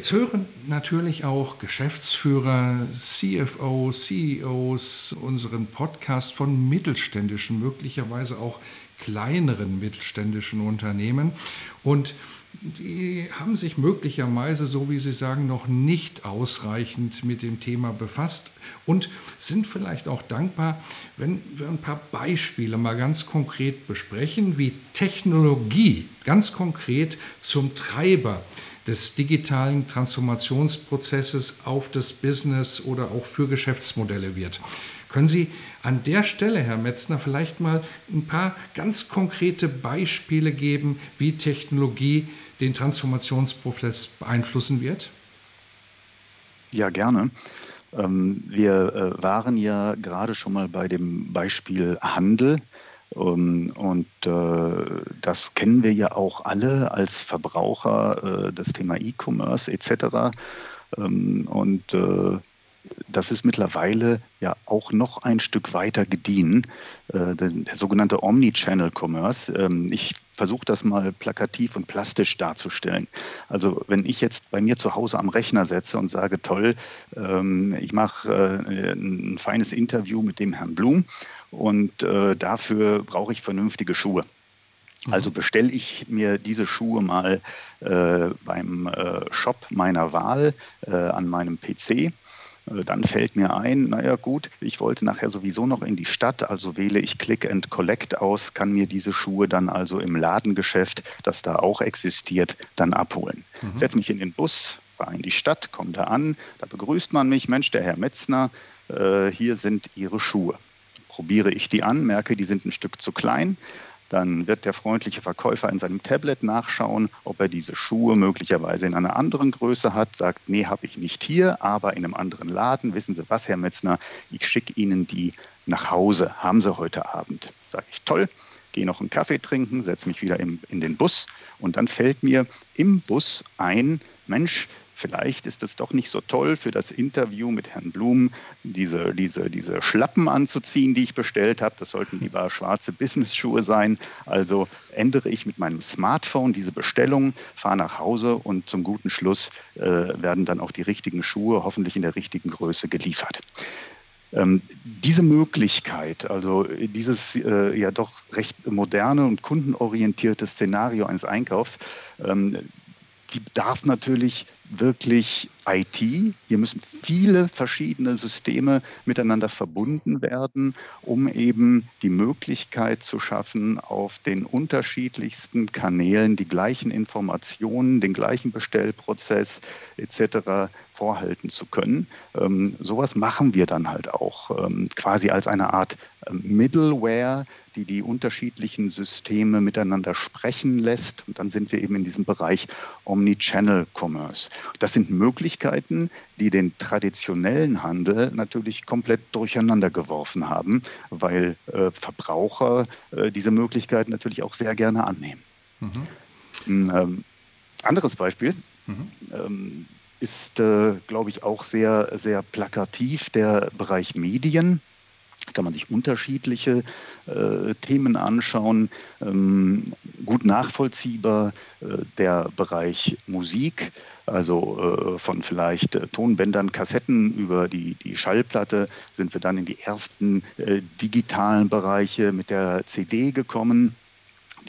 Jetzt hören natürlich auch Geschäftsführer, CFO, CEOs unseren Podcast von mittelständischen, möglicherweise auch kleineren mittelständischen Unternehmen. Und die haben sich möglicherweise, so wie Sie sagen, noch nicht ausreichend mit dem Thema befasst und sind vielleicht auch dankbar, wenn wir ein paar Beispiele mal ganz konkret besprechen, wie Technologie ganz konkret zum Treiber des digitalen Transformationsprozesses auf das Business oder auch für Geschäftsmodelle wird. Können Sie an der Stelle, Herr Metzner, vielleicht mal ein paar ganz konkrete Beispiele geben, wie Technologie den Transformationsprozess beeinflussen wird? Ja, gerne. Ähm, wir äh, waren ja gerade schon mal bei dem Beispiel Handel. Ähm, und äh, das kennen wir ja auch alle als Verbraucher, äh, das Thema E-Commerce etc. Ähm, und äh, das ist mittlerweile ja auch noch ein Stück weiter gediehen, der, der sogenannte Omnichannel-Commerce. Ähm, ich versuche das mal plakativ und plastisch darzustellen. Also wenn ich jetzt bei mir zu Hause am Rechner setze und sage, toll, ich mache ein feines Interview mit dem Herrn Blum und äh, dafür brauche ich vernünftige Schuhe. Mhm. Also bestelle ich mir diese Schuhe mal äh, beim äh, Shop meiner Wahl äh, an meinem PC. Äh, dann fällt mir ein, naja gut, ich wollte nachher sowieso noch in die Stadt, also wähle ich Click and Collect aus, kann mir diese Schuhe dann also im Ladengeschäft, das da auch existiert, dann abholen. Mhm. Setze mich in den Bus, fahre in die Stadt, komme da an, da begrüßt man mich, Mensch, der Herr Metzner, äh, hier sind Ihre Schuhe probiere ich die an, merke, die sind ein Stück zu klein. Dann wird der freundliche Verkäufer in seinem Tablet nachschauen, ob er diese Schuhe möglicherweise in einer anderen Größe hat, sagt, nee, habe ich nicht hier, aber in einem anderen Laden. Wissen Sie was, Herr Metzner, ich schicke Ihnen die nach Hause. Haben Sie heute Abend? Sage ich, toll. Gehe noch einen Kaffee trinken, setze mich wieder in, in den Bus und dann fällt mir im Bus ein, Mensch, vielleicht ist es doch nicht so toll für das Interview mit Herrn Blum, diese, diese, diese Schlappen anzuziehen, die ich bestellt habe. Das sollten lieber schwarze Business-Schuhe sein. Also ändere ich mit meinem Smartphone diese Bestellung, fahre nach Hause und zum guten Schluss äh, werden dann auch die richtigen Schuhe hoffentlich in der richtigen Größe geliefert. Ähm, diese Möglichkeit, also dieses äh, ja doch recht moderne und kundenorientierte Szenario eines Einkaufs, ähm, die darf natürlich wirklich IT. Hier müssen viele verschiedene Systeme miteinander verbunden werden, um eben die Möglichkeit zu schaffen, auf den unterschiedlichsten Kanälen die gleichen Informationen, den gleichen Bestellprozess etc. vorhalten zu können. Ähm, sowas machen wir dann halt auch ähm, quasi als eine Art Middleware, die die unterschiedlichen Systeme miteinander sprechen lässt. Und dann sind wir eben in diesem Bereich Omnichannel Commerce. Das sind Möglichkeiten, die den traditionellen Handel natürlich komplett durcheinander geworfen haben, weil äh, Verbraucher äh, diese Möglichkeiten natürlich auch sehr gerne annehmen. Mhm. Ein ähm, anderes Beispiel. Mhm. Ähm, ist, äh, glaube ich, auch sehr, sehr plakativ der Bereich Medien kann man sich unterschiedliche äh, Themen anschauen. Ähm, gut nachvollziehbar äh, der Bereich Musik, also äh, von vielleicht äh, Tonbändern, Kassetten über die, die Schallplatte sind wir dann in die ersten äh, digitalen Bereiche mit der CD gekommen.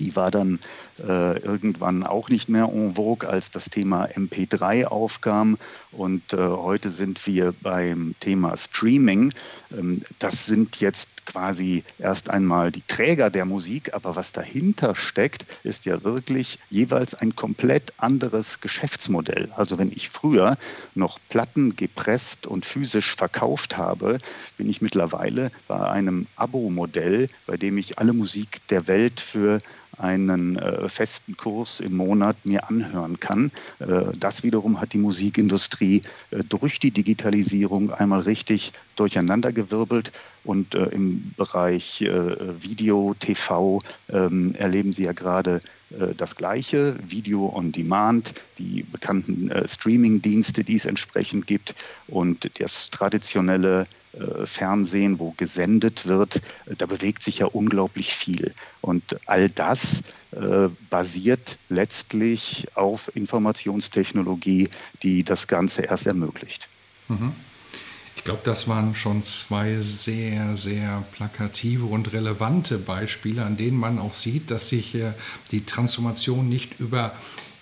Die war dann äh, irgendwann auch nicht mehr en vogue, als das Thema MP3 aufkam. Und äh, heute sind wir beim Thema Streaming. Ähm, das sind jetzt quasi erst einmal die Träger der Musik, aber was dahinter steckt, ist ja wirklich jeweils ein komplett anderes Geschäftsmodell. Also wenn ich früher noch Platten gepresst und physisch verkauft habe, bin ich mittlerweile bei einem Abo-Modell, bei dem ich alle Musik der Welt für einen äh, festen Kurs im Monat mir anhören kann. Äh, das wiederum hat die Musikindustrie äh, durch die Digitalisierung einmal richtig durcheinandergewirbelt. Und äh, im Bereich äh, Video, TV ähm, erleben Sie ja gerade das Gleiche. Video on Demand, die bekannten Streaming-Dienste, die es entsprechend gibt und das traditionelle äh, Fernsehen, wo gesendet wird, äh, da bewegt sich ja unglaublich viel. Und all das äh, basiert letztlich auf Informationstechnologie, die das Ganze erst ermöglicht. Mhm. Ich glaube, das waren schon zwei sehr, sehr plakative und relevante Beispiele, an denen man auch sieht, dass sich die Transformation nicht über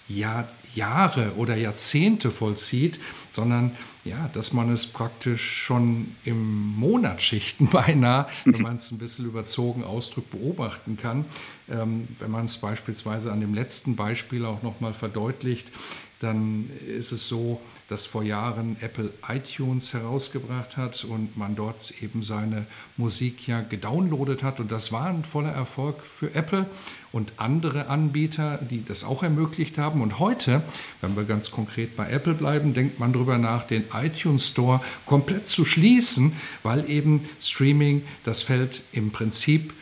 Jahr, Jahre oder Jahrzehnte vollzieht, sondern ja, dass man es praktisch schon im Monatsschichten beinahe, wenn man es ein bisschen überzogen ausdrückt, beobachten kann. Ähm, wenn man es beispielsweise an dem letzten Beispiel auch nochmal verdeutlicht, dann ist es so, dass vor Jahren Apple iTunes herausgebracht hat und man dort eben seine Musik ja gedownloadet hat. Und das war ein voller Erfolg für Apple und andere Anbieter, die das auch ermöglicht haben. Und heute, wenn wir ganz konkret bei Apple bleiben, denkt man darüber nach, den iTunes Store komplett zu schließen, weil eben Streaming das Feld im Prinzip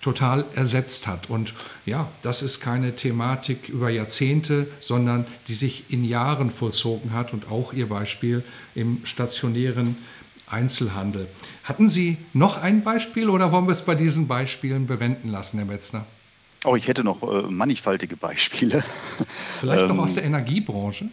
total ersetzt hat. Und ja, das ist keine Thematik über Jahrzehnte, sondern die sich in Jahren vollzogen hat und auch Ihr Beispiel im stationären Einzelhandel. Hatten Sie noch ein Beispiel oder wollen wir es bei diesen Beispielen bewenden lassen, Herr Metzner? Oh, ich hätte noch äh, mannigfaltige Beispiele. Vielleicht noch aus ähm, der Energiebranche?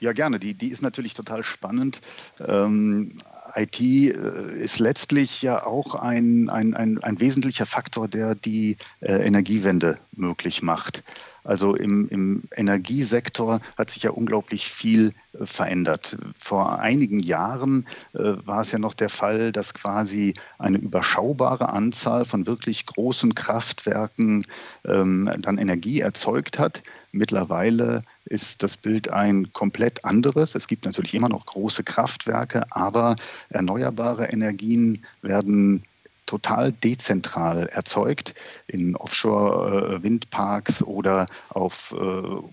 Ja, gerne. Die, die ist natürlich total spannend. Ähm, IT äh, ist letztlich ja auch ein, ein, ein, ein wesentlicher Faktor, der die äh, Energiewende möglich macht. Also im, im Energiesektor hat sich ja unglaublich viel äh, verändert. Vor einigen Jahren äh, war es ja noch der Fall, dass quasi eine überschaubare Anzahl von wirklich großen Kraftwerken ähm, dann Energie erzeugt hat. Mittlerweile ist das Bild ein komplett anderes. Es gibt natürlich immer noch große Kraftwerke, aber erneuerbare Energien werden total dezentral erzeugt in Offshore-Windparks oder auf äh,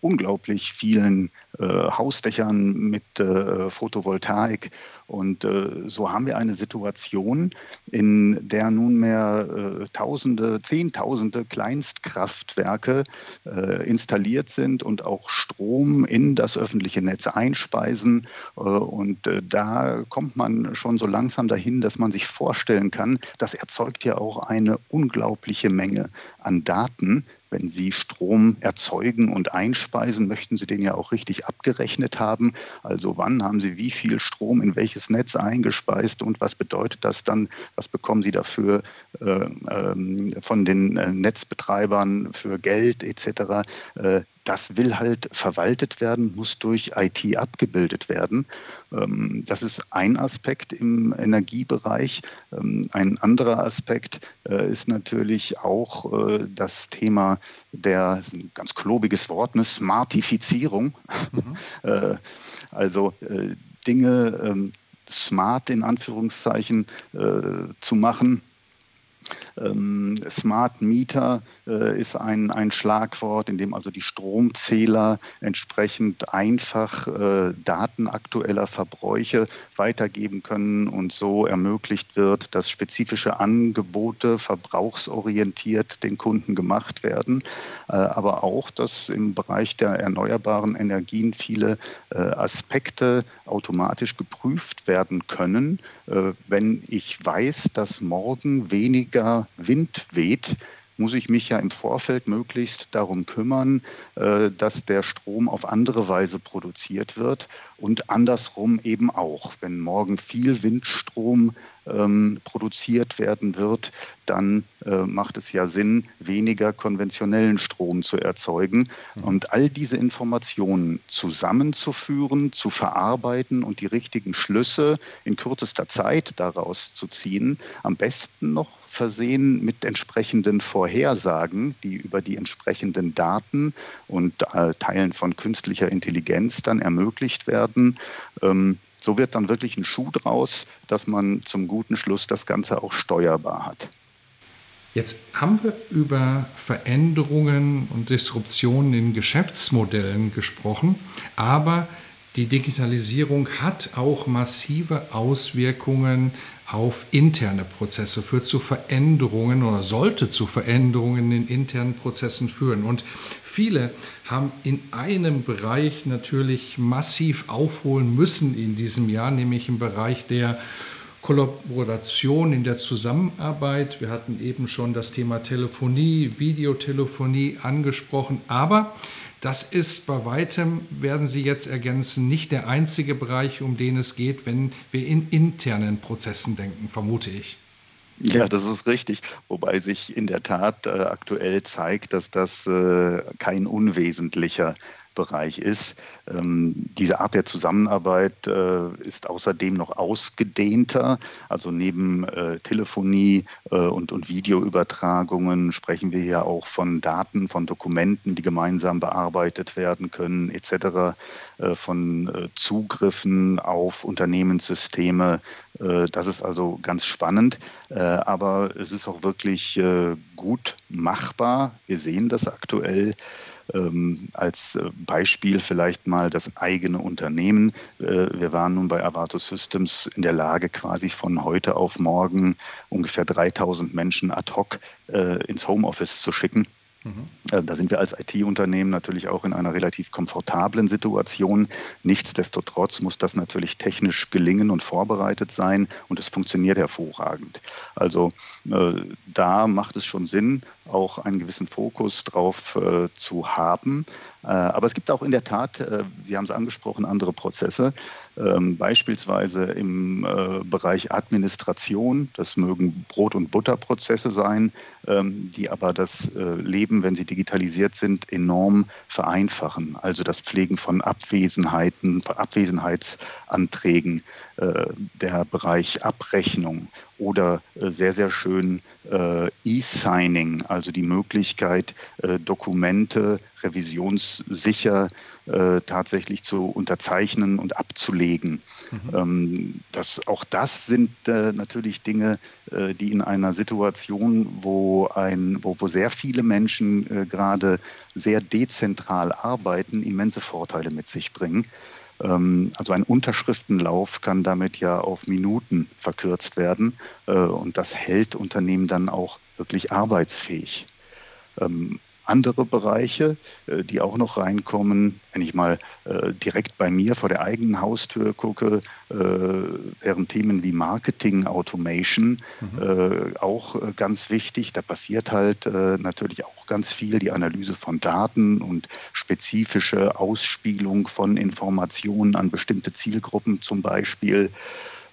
unglaublich vielen äh, Hausdächern mit äh, Photovoltaik. Und äh, so haben wir eine Situation, in der nunmehr äh, Tausende, Zehntausende Kleinstkraftwerke äh, installiert sind und auch Strom in das öffentliche Netz einspeisen. und da kommt man schon so langsam dahin, dass man sich vorstellen kann, das erzeugt ja auch eine unglaubliche Menge an Daten, wenn Sie Strom erzeugen und einspeisen, möchten Sie den ja auch richtig abgerechnet haben. Also wann haben Sie wie viel Strom in welches Netz eingespeist und was bedeutet das dann? Was bekommen Sie dafür äh, äh, von den äh, Netzbetreibern für Geld etc.? Äh, das will halt verwaltet werden, muss durch IT abgebildet werden. Ähm, das ist ein Aspekt im Energiebereich. Ähm, ein anderer Aspekt äh, ist natürlich auch äh, das Thema der, ein ganz klobiges Wort, eine Smartifizierung. Mhm. also Dinge ähm, smart in Anführungszeichen zu machen ähm, Smart Meter äh, ist ein, ein Schlagwort, in dem also die Stromzähler entsprechend einfach äh, Daten aktueller Verbräuche weitergeben können und so ermöglicht wird, dass spezifische Angebote verbrauchsorientiert den Kunden gemacht werden, äh, aber auch, dass im Bereich der erneuerbaren Energien viele äh, Aspekte automatisch geprüft werden können, äh, wenn ich weiß, dass morgen weniger Wind weht, muss ich mich ja im Vorfeld möglichst darum kümmern, äh, dass der Strom auf andere Weise produziert wird und andersrum eben auch. Wenn morgen viel Windstrom ähm, produziert werden wird, dann äh, macht es ja Sinn, weniger konventionellen Strom zu erzeugen. Mhm. Und all diese Informationen zusammenzuführen, zu verarbeiten und die richtigen Schlüsse in kürzester Zeit daraus zu ziehen, am besten noch versehen mit entsprechenden Vorhersagen, die über die entsprechenden Daten und äh, Teilen von künstlicher Intelligenz dann ermöglicht werden. Ähm, so wird dann wirklich ein Schuh draus, dass man zum guten Schluss das Ganze auch steuerbar hat. Jetzt haben wir über Veränderungen und Disruptionen in Geschäftsmodellen gesprochen, aber die Digitalisierung hat auch massive Auswirkungen auf interne Prozesse, führt zu Veränderungen oder sollte zu Veränderungen in internen Prozessen führen. Und viele haben in einem Bereich natürlich massiv aufholen müssen in diesem Jahr, nämlich im Bereich der Kollaboration, in der Zusammenarbeit. Wir hatten eben schon das Thema Telefonie, Videotelefonie angesprochen, aber das ist bei weitem, werden Sie jetzt ergänzen, nicht der einzige Bereich, um den es geht, wenn wir in internen Prozessen denken, vermute ich. Ja, das ist richtig. Wobei sich in der Tat äh, aktuell zeigt, dass das äh, kein unwesentlicher Bereich ist. Ähm, diese Art der Zusammenarbeit äh, ist außerdem noch ausgedehnter. Also neben äh, Telefonie äh, und, und Videoübertragungen sprechen wir ja auch von Daten, von Dokumenten, die gemeinsam bearbeitet werden können, etc., von Zugriffen auf Unternehmenssysteme. Das ist also ganz spannend, aber es ist auch wirklich gut machbar. Wir sehen das aktuell. Ähm, als äh, Beispiel vielleicht mal das eigene Unternehmen. Äh, wir waren nun bei Avato Systems in der Lage, quasi von heute auf morgen ungefähr 3000 Menschen ad hoc äh, ins Homeoffice zu schicken. Mhm. Da sind wir als IT-Unternehmen natürlich auch in einer relativ komfortablen Situation. Nichtsdestotrotz muss das natürlich technisch gelingen und vorbereitet sein und es funktioniert hervorragend. Also äh, da macht es schon Sinn, auch einen gewissen Fokus drauf äh, zu haben. Äh, aber es gibt auch in der Tat, äh, Sie haben es angesprochen, andere Prozesse, ähm, beispielsweise im äh, Bereich Administration. Das mögen Brot- und Butterprozesse sein, ähm, die aber das Leben, wenn sie digitalisiert sind, enorm vereinfachen. Also das Pflegen von Abwesenheiten, Abwesenheitsanträgen, der Bereich Abrechnung oder sehr, sehr schön E-Signing, also die Möglichkeit, Dokumente revisionssicher äh, tatsächlich zu unterzeichnen und abzulegen. Mhm. Ähm, das, auch das sind äh, natürlich Dinge, äh, die in einer Situation, wo, ein, wo, wo sehr viele Menschen äh, gerade sehr dezentral arbeiten, immense Vorteile mit sich bringen. Ähm, also ein Unterschriftenlauf kann damit ja auf Minuten verkürzt werden äh, und das hält Unternehmen dann auch wirklich arbeitsfähig. Andere Bereiche, äh, die auch noch reinkommen. Wenn ich mal äh, direkt bei mir vor der eigenen Haustür gucke, äh, wären Themen wie Marketing Automation mhm. auch ganz wichtig. Da passiert halt natürlich auch ganz viel, die Analyse von Daten und spezifische Ausspielung von Informationen an bestimmte Zielgruppen zum Beispiel.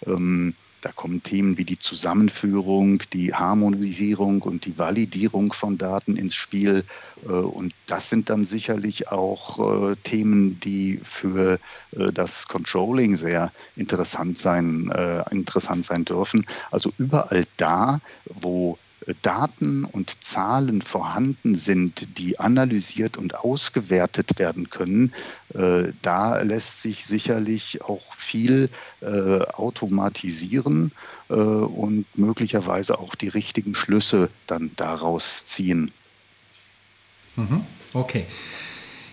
Ähm, da kommen Themen wie die Zusammenführung, die Harmonisierung und die Validierung von Daten ins Spiel. Äh, und das sind dann sicherlich auch äh, Themen, die für äh, das Controlling sehr interessant sein, interessant sein dürfen. Also überall da, wo Daten und Zahlen vorhanden sind, die analysiert und ausgewertet werden können, äh, da lässt sich sicherlich auch viel äh, automatisieren äh, und möglicherweise auch die richtigen Schlüsse dann daraus ziehen. Mhm. Okay.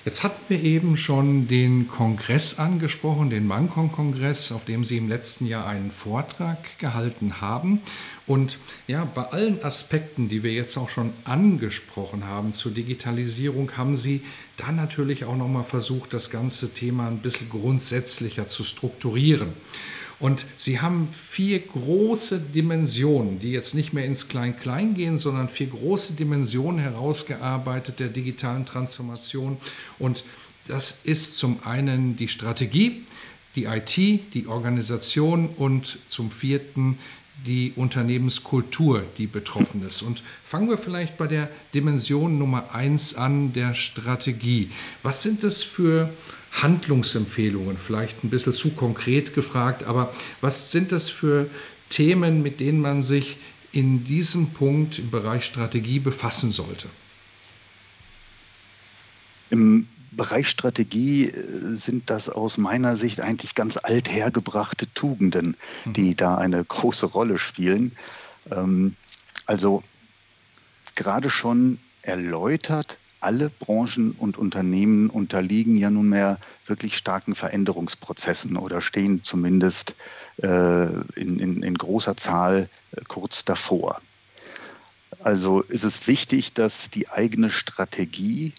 Jetzt hatten wir eben schon den Kongress angesprochen, den Mancon-Kongress, auf dem Sie im letzten Jahr einen Vortrag gehalten haben. Und ja, bei allen Aspekten, die wir jetzt auch schon angesprochen haben zur Digitalisierung, haben Sie dann natürlich auch nochmal versucht, das ganze Thema ein bisschen grundsätzlicher zu strukturieren. Und Sie haben vier große Dimensionen, die jetzt nicht mehr ins Klein-Klein gehen, sondern vier große Dimensionen herausgearbeitet der digitalen Transformation. Und das ist zum einen die Strategie, die IT, die Organisation und zum vierten die Unternehmenskultur, die betroffen ist. Und fangen wir vielleicht bei der Dimension Nummer eins an, der Strategie. Was sind das für Handlungsempfehlungen? Vielleicht ein bisschen zu konkret gefragt, aber was sind das für Themen, mit denen man sich in diesem Punkt im Bereich Strategie befassen sollte? Im Bereich Strategie äh, sind das aus meiner Sicht eigentlich ganz althergebrachte Tugenden, mhm. die da eine große Rolle spielen. Ähm, also gerade schon erläutert, alle Branchen und Unternehmen unterliegen ja nunmehr wirklich starken Veränderungsprozessen oder stehen zumindest äh, in, in, in, großer Zahl äh, kurz davor. Also ist es wichtig, dass die eigene Strategie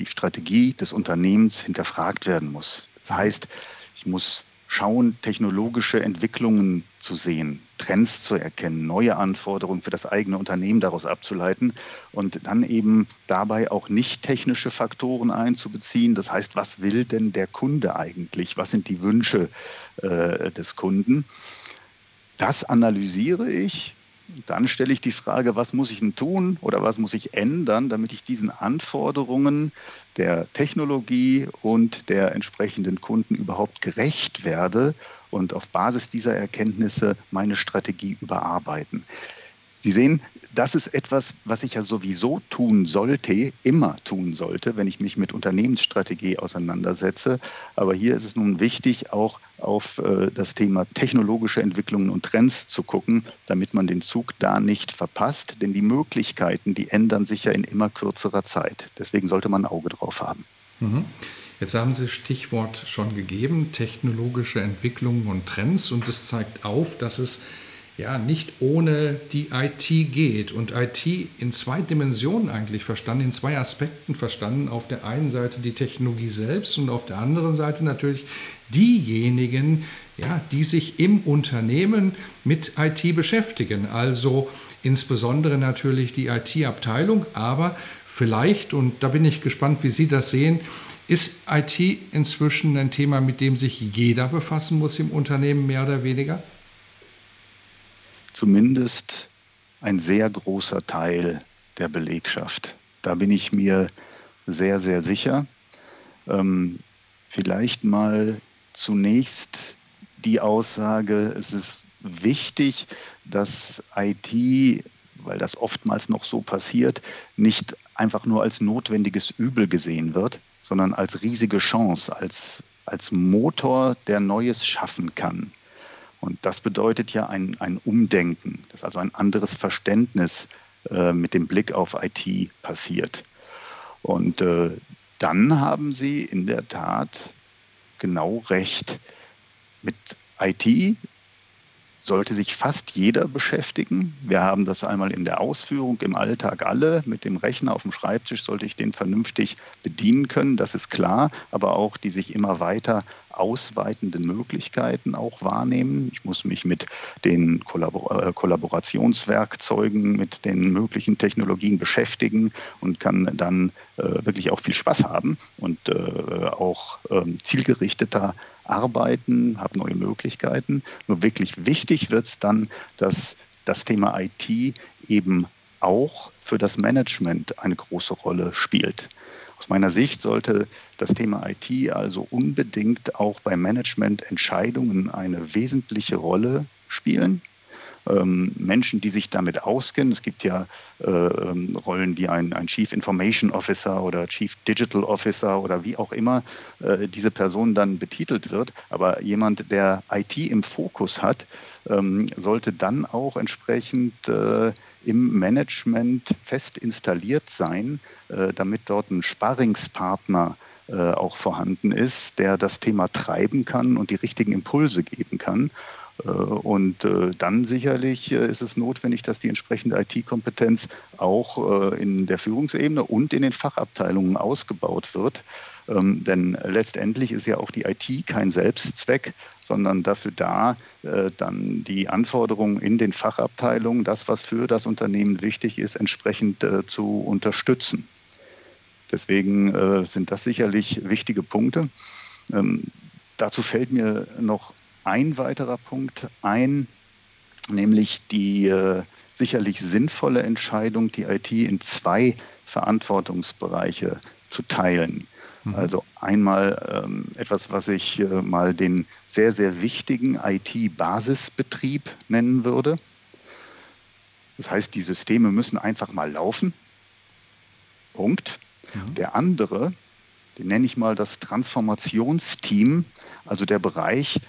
die Strategie des Unternehmens hinterfragt werden muss. Das heißt, ich muss schauen, technologische Entwicklungen zu sehen, Trends zu erkennen, neue Anforderungen für das eigene Unternehmen daraus abzuleiten und dann eben dabei auch nicht technische Faktoren einzubeziehen. Das heißt, was will denn der Kunde eigentlich? Was sind die Wünsche äh, des Kunden? Das analysiere ich dann stelle ich die Frage, was muss ich denn tun oder was muss ich ändern, damit ich diesen Anforderungen der Technologie und der entsprechenden Kunden überhaupt gerecht werde und auf Basis dieser Erkenntnisse meine Strategie überarbeiten. Sie sehen, das ist etwas, was ich ja sowieso tun sollte, immer tun sollte, wenn ich mich mit Unternehmensstrategie auseinandersetze. Aber hier ist es nun wichtig, auch auf äh, das Thema technologische Entwicklungen und Trends zu gucken, damit man den Zug da nicht verpasst. Denn die Möglichkeiten, die ändern sich ja in immer kürzerer Zeit. Deswegen sollte man ein Auge drauf haben. Mhm. Jetzt haben Sie Stichwort schon gegeben, technologische Entwicklungen und Trends. Und das zeigt auf, dass es ja nicht ohne die IT geht. Und IT in zwei Dimensionen eigentlich verstanden, in zwei Aspekten verstanden. Auf der einen Seite die Technologie selbst und auf der anderen Seite natürlich diejenigen, ja, die sich im Unternehmen mit IT beschäftigen. Also insbesondere natürlich die IT-Abteilung, aber vielleicht, und da bin ich gespannt, wie Sie das sehen, ist IT inzwischen ein Thema, mit dem sich jeder befassen muss im Unternehmen, mehr oder weniger? Zumindest ein sehr großer Teil der Belegschaft. Da bin ich mir sehr, sehr sicher. Ähm, vielleicht mal zunächst die Aussage, es ist wichtig, dass IT, weil das oftmals noch so passiert, nicht einfach nur als notwendiges Übel gesehen wird, sondern als riesige Chance, als, als Motor, der Neues schaffen kann. Und das bedeutet ja ein, ein Umdenken, dass also ein anderes Verständnis äh, mit dem Blick auf IT passiert. Und äh, dann haben Sie in der Tat genau recht. Mit IT sollte sich fast jeder beschäftigen. Wir haben das einmal in der Ausführung im Alltag alle. Mit dem Rechner auf dem Schreibtisch sollte ich den vernünftig bedienen können, das ist klar, aber auch die sich immer weiter ausweitenden Möglichkeiten auch wahrnehmen. Ich muss mich mit den Kollabor äh, Kollaborationswerkzeugen, mit den möglichen Technologien beschäftigen und kann dann äh, wirklich auch viel Spaß haben und äh, auch ähm, zielgerichteter arbeiten, habe neue Möglichkeiten. Nur wirklich wichtig wird es dann, dass das Thema IT eben auch für das Management eine große Rolle spielt. Aus meiner Sicht sollte das Thema IT also unbedingt auch bei Managemententscheidungen eine wesentliche Rolle spielen ähm, Menschen, die sich damit auskennen. Es gibt ja äh, ähm, Rollen wie ein, ein, Chief Information Officer oder Chief Digital Officer oder wie auch immer äh, diese Person dann betitelt wird. Aber jemand, der IT im Fokus hat, ähm, sollte dann auch entsprechend äh, im Management fest installiert sein, äh, damit dort ein Sparringspartner äh, auch vorhanden ist, der das Thema treiben kann und die richtigen Impulse geben kann. Und dann sicherlich ist es notwendig, dass die entsprechende IT-Kompetenz auch in der Führungsebene und in den Fachabteilungen ausgebaut wird. Ähm, denn letztendlich ist ja auch die IT kein Selbstzweck, sondern dafür da, äh, dann die Anforderungen in den Fachabteilungen, das, was für das Unternehmen wichtig ist, entsprechend äh, zu unterstützen. Deswegen äh, sind das sicherlich wichtige Punkte. Ähm, dazu fällt mir noch ein weiterer Punkt ein, nämlich die äh, sicherlich sinnvolle Entscheidung, die IT in zwei Verantwortungsbereiche zu teilen. Mhm. Also einmal ähm, etwas, was ich äh, mal den sehr, sehr wichtigen IT-Basisbetrieb nennen würde. Das heißt, die Systeme müssen einfach mal laufen. Punkt. Mhm. Der andere, den nenne ich mal das Transformationsteam, also der Bereich,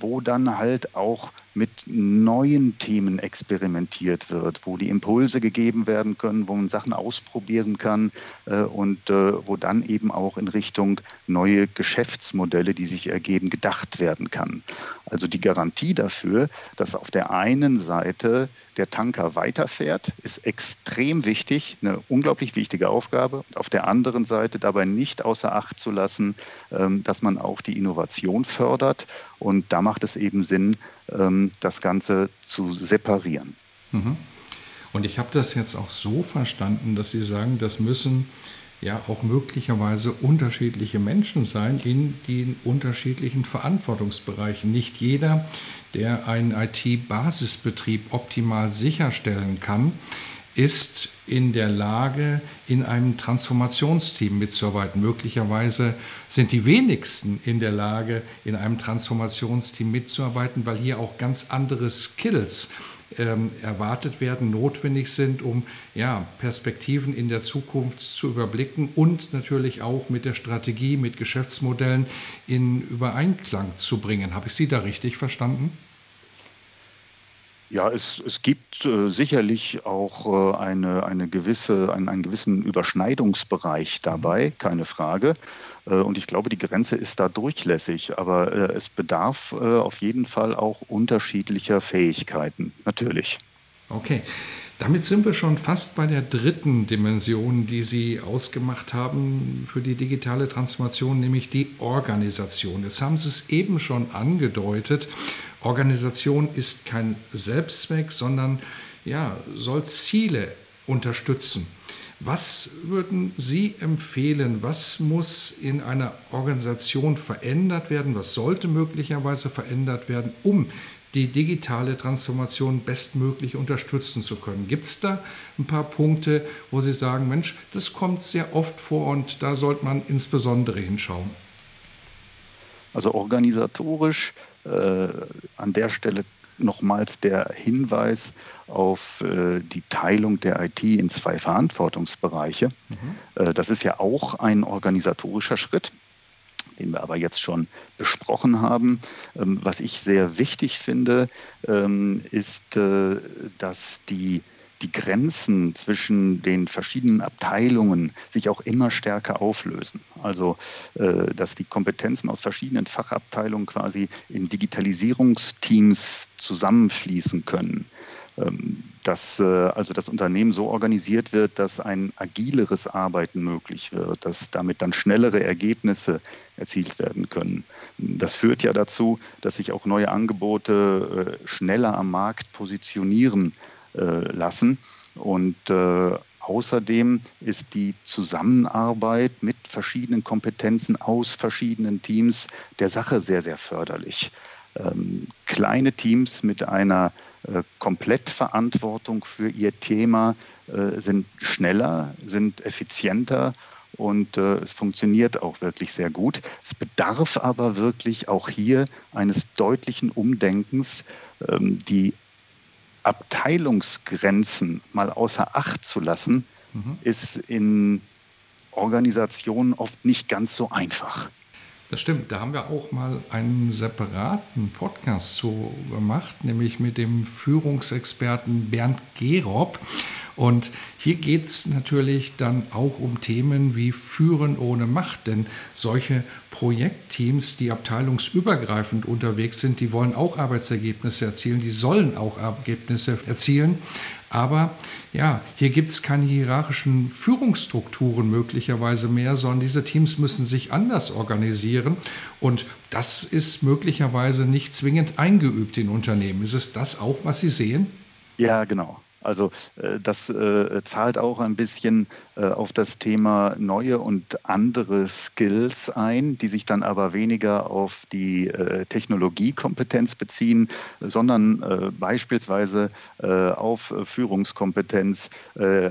wo dann halt auch mit neuen Themen experimentiert wird, wo die Impulse gegeben werden können, wo man Sachen ausprobieren kann äh, und äh, wo dann eben auch in Richtung neue Geschäftsmodelle, die sich ergeben, gedacht werden kann. Also die Garantie dafür, dass auf der einen Seite der Tanker weiterfährt, ist extrem wichtig, eine unglaublich wichtige Aufgabe. Und auf der anderen Seite dabei nicht außer Acht zu lassen, ähm, dass man auch die Innovation fördert. Und da macht es eben Sinn, das Ganze zu separieren. Mhm. Und ich habe das jetzt auch so verstanden, dass Sie sagen, das müssen ja auch möglicherweise unterschiedliche Menschen sein in den unterschiedlichen Verantwortungsbereichen. Nicht jeder, der einen IT-Basisbetrieb optimal sicherstellen kann, ist in der Lage, in einem Transformationsteam mitzuarbeiten. Möglicherweise sind die wenigsten in der Lage, in einem Transformationsteam mitzuarbeiten, weil hier auch ganz andere Skills ähm, erwartet werden, notwendig sind, um ja, Perspektiven in der Zukunft zu überblicken und natürlich auch mit der Strategie, mit Geschäftsmodellen in Übereinklang zu bringen. Habe ich Sie da richtig verstanden? Ja, es, es gibt äh, sicherlich auch äh, eine, eine gewisse, einen, einen gewissen Überschneidungsbereich dabei, keine Frage. Äh, und ich glaube, die Grenze ist da durchlässig. Aber äh, es bedarf äh, auf jeden Fall auch unterschiedlicher Fähigkeiten, natürlich. Okay. Damit sind wir schon fast bei der dritten Dimension, die Sie ausgemacht haben für die digitale Transformation, nämlich die Organisation. Jetzt haben Sie es eben schon angedeutet. Organisation ist kein Selbstzweck, sondern ja, soll Ziele unterstützen. Was würden Sie empfehlen? Was muss in einer Organisation verändert werden? Was sollte möglicherweise verändert werden, um die digitale Transformation bestmöglich unterstützen zu können. Gibt es da ein paar Punkte, wo Sie sagen, Mensch, das kommt sehr oft vor und da sollte man insbesondere hinschauen? Also organisatorisch an der Stelle nochmals der Hinweis auf äh, die Teilung der IT in zwei Verantwortungsbereiche. Mhm. Äh, das ist ja auch ein organisatorischer Schritt den wir aber jetzt schon besprochen haben. Ähm, was ich sehr wichtig finde, ähm, ist, äh, dass die die Grenzen zwischen den verschiedenen Abteilungen sich auch immer stärker auflösen. Also, äh, dass die Kompetenzen aus verschiedenen Fachabteilungen quasi in Digitalisierungsteams zusammenfließen können. Ähm, dass äh, also das Unternehmen so organisiert wird, dass ein agileres Arbeiten möglich wird, dass damit dann schnellere Ergebnisse erzielt werden können. Das führt ja dazu, dass sich auch neue Angebote äh, schneller am Markt positionieren lassen. Und Außerdem ist die Zusammenarbeit mit verschiedenen Kompetenzen aus verschiedenen Teams der Sache sehr, sehr förderlich. Ähm, kleine Teams mit einer äh, Komplettverantwortung für ihr Thema äh, sind schneller, sind effizienter und äh, es funktioniert auch wirklich sehr gut. Es bedarf aber wirklich auch hier eines deutlichen Umdenkens, ähm, die Abteilungsgrenzen mal außer Acht zu lassen, mhm. ist in Organisationen oft nicht ganz so einfach. Das stimmt, da haben wir auch mal einen separaten Podcast zu gemacht, nämlich mit dem Führungsexperten Bernd Gerob. Und hier geht es natürlich dann auch um Themen wie Führen ohne Macht, denn solche Projektteams, die abteilungsübergreifend unterwegs sind, die wollen auch Arbeitsergebnisse erzielen, die sollen auch Ergebnisse erzielen. Aber ja, hier gibt es keine hierarchischen Führungsstrukturen möglicherweise mehr, sondern diese Teams müssen sich anders organisieren. Und das ist möglicherweise nicht zwingend eingeübt in Unternehmen. Ist es das auch, was Sie sehen? Ja, genau. Also äh, das äh, zahlt auch ein bisschen äh, auf das Thema neue und andere Skills ein, die sich dann aber weniger auf die Technologiekompetenz beziehen, sondern beispielsweise auf Führungskompetenz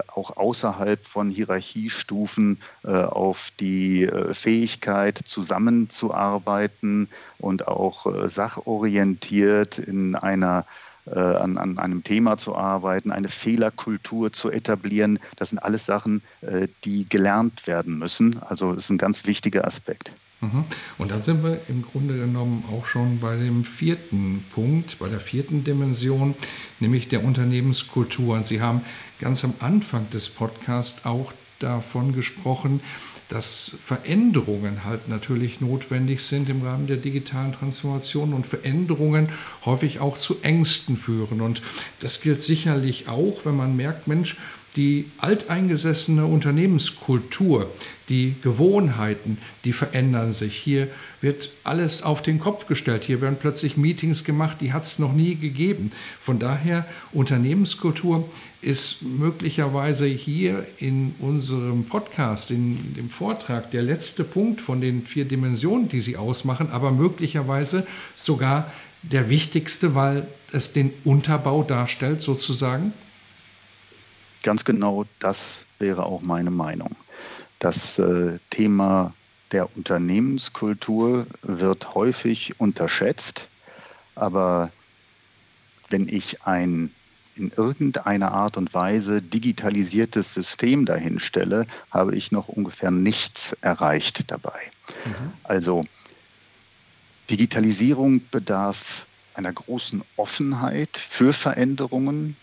auch außerhalb von Hierarchiestufen, auf die Fähigkeit zusammenzuarbeiten und auch sachorientiert in einer an, an, einem Thema zu arbeiten, eine Fehlerkultur zu etablieren. Das sind alles Sachen, äh, die gelernt werden müssen. Also das ist ein ganz wichtiger Aspekt. Mhm. Und da sind wir im Grunde genommen auch schon bei dem vierten Punkt, bei der vierten Dimension, nämlich der Unternehmenskultur. Und Sie haben ganz am Anfang des Podcasts auch davon gesprochen, dass Veränderungen halt natürlich notwendig sind im Rahmen der digitalen Transformation und Veränderungen häufig auch zu Ängsten führen. Und das gilt sicherlich auch, wenn man merkt, Mensch, die alteingesessene Unternehmenskultur, die Gewohnheiten, die verändern sich. Hier wird alles auf den Kopf gestellt. Hier werden plötzlich Meetings gemacht, die hat es noch nie gegeben. Von daher, Unternehmenskultur ist möglicherweise hier in unserem Podcast, in dem Vortrag, der letzte Punkt von den vier Dimensionen, die sie ausmachen, aber möglicherweise sogar der wichtigste, weil es den Unterbau darstellt, sozusagen. Ganz genau das wäre auch meine Meinung. Das äh, Thema der Unternehmenskultur wird häufig unterschätzt, aber wenn ich ein in irgendeiner Art und Weise digitalisiertes System dahinstelle, habe ich noch ungefähr nichts erreicht dabei. Mhm. Also Digitalisierung bedarf einer großen Offenheit für Veränderungen,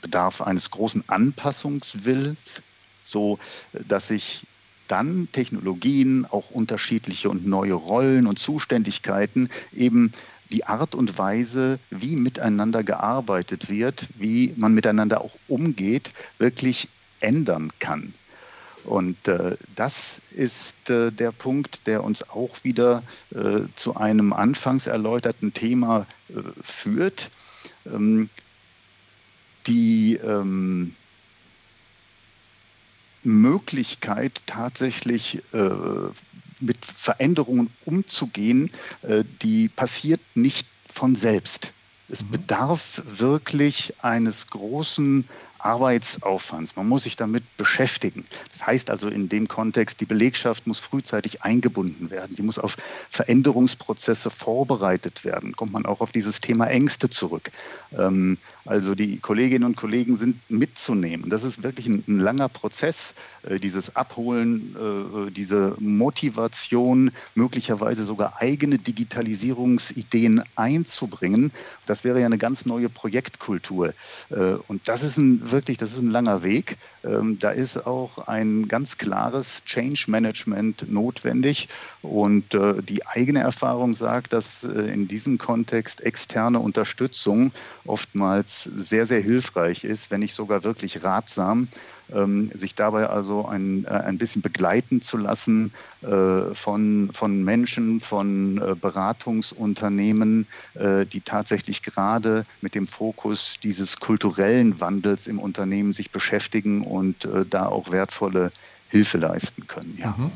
bedarf eines großen Anpassungswillens, so dass sich dann Technologien, auch unterschiedliche und neue Rollen und Zuständigkeiten eben die Art und Weise, wie miteinander gearbeitet wird, wie man miteinander auch umgeht, wirklich ändern kann. Und äh, das ist äh, der Punkt, der uns auch wieder äh, zu einem anfangs erläuterten Thema äh, führt. Ähm, die ähm, Möglichkeit, tatsächlich äh, mit Veränderungen umzugehen, äh, die passiert nicht von selbst. Es mhm. bedarf wirklich eines großen Arbeitsaufwands. Man muss sich damit beschäftigen. Das heißt also in dem Kontext, die Belegschaft muss frühzeitig eingebunden werden. Sie muss auf Veränderungsprozesse vorbereitet werden. Kommt man auch auf dieses Thema Ängste zurück. Ähm, also die Kolleginnen und Kollegen sind mitzunehmen. Das ist wirklich ein, ein langer Prozess, äh, dieses Abholen, äh, diese Motivation, möglicherweise sogar eigene Digitalisierungsideen einzubringen. Das wäre ja eine ganz neue Projektkultur. Äh, und das ist ein wirklich, das ist ein langer Weg. Ähm, da ist auch ein ganz klares Change Management notwendig. Und äh, die eigene Erfahrung sagt, dass äh, in diesem Kontext externe Unterstützung oftmals sehr, sehr hilfreich ist, wenn nicht sogar wirklich ratsam ähm, sich dabei also ein, äh, ein bisschen begleiten zu lassen äh, von, von Menschen, von äh, Beratungsunternehmen, äh, die tatsächlich gerade mit dem Fokus dieses kulturellen Wandels im Unternehmen sich beschäftigen und äh, da auch wertvolle Hilfe leisten können. Ja. Mhm.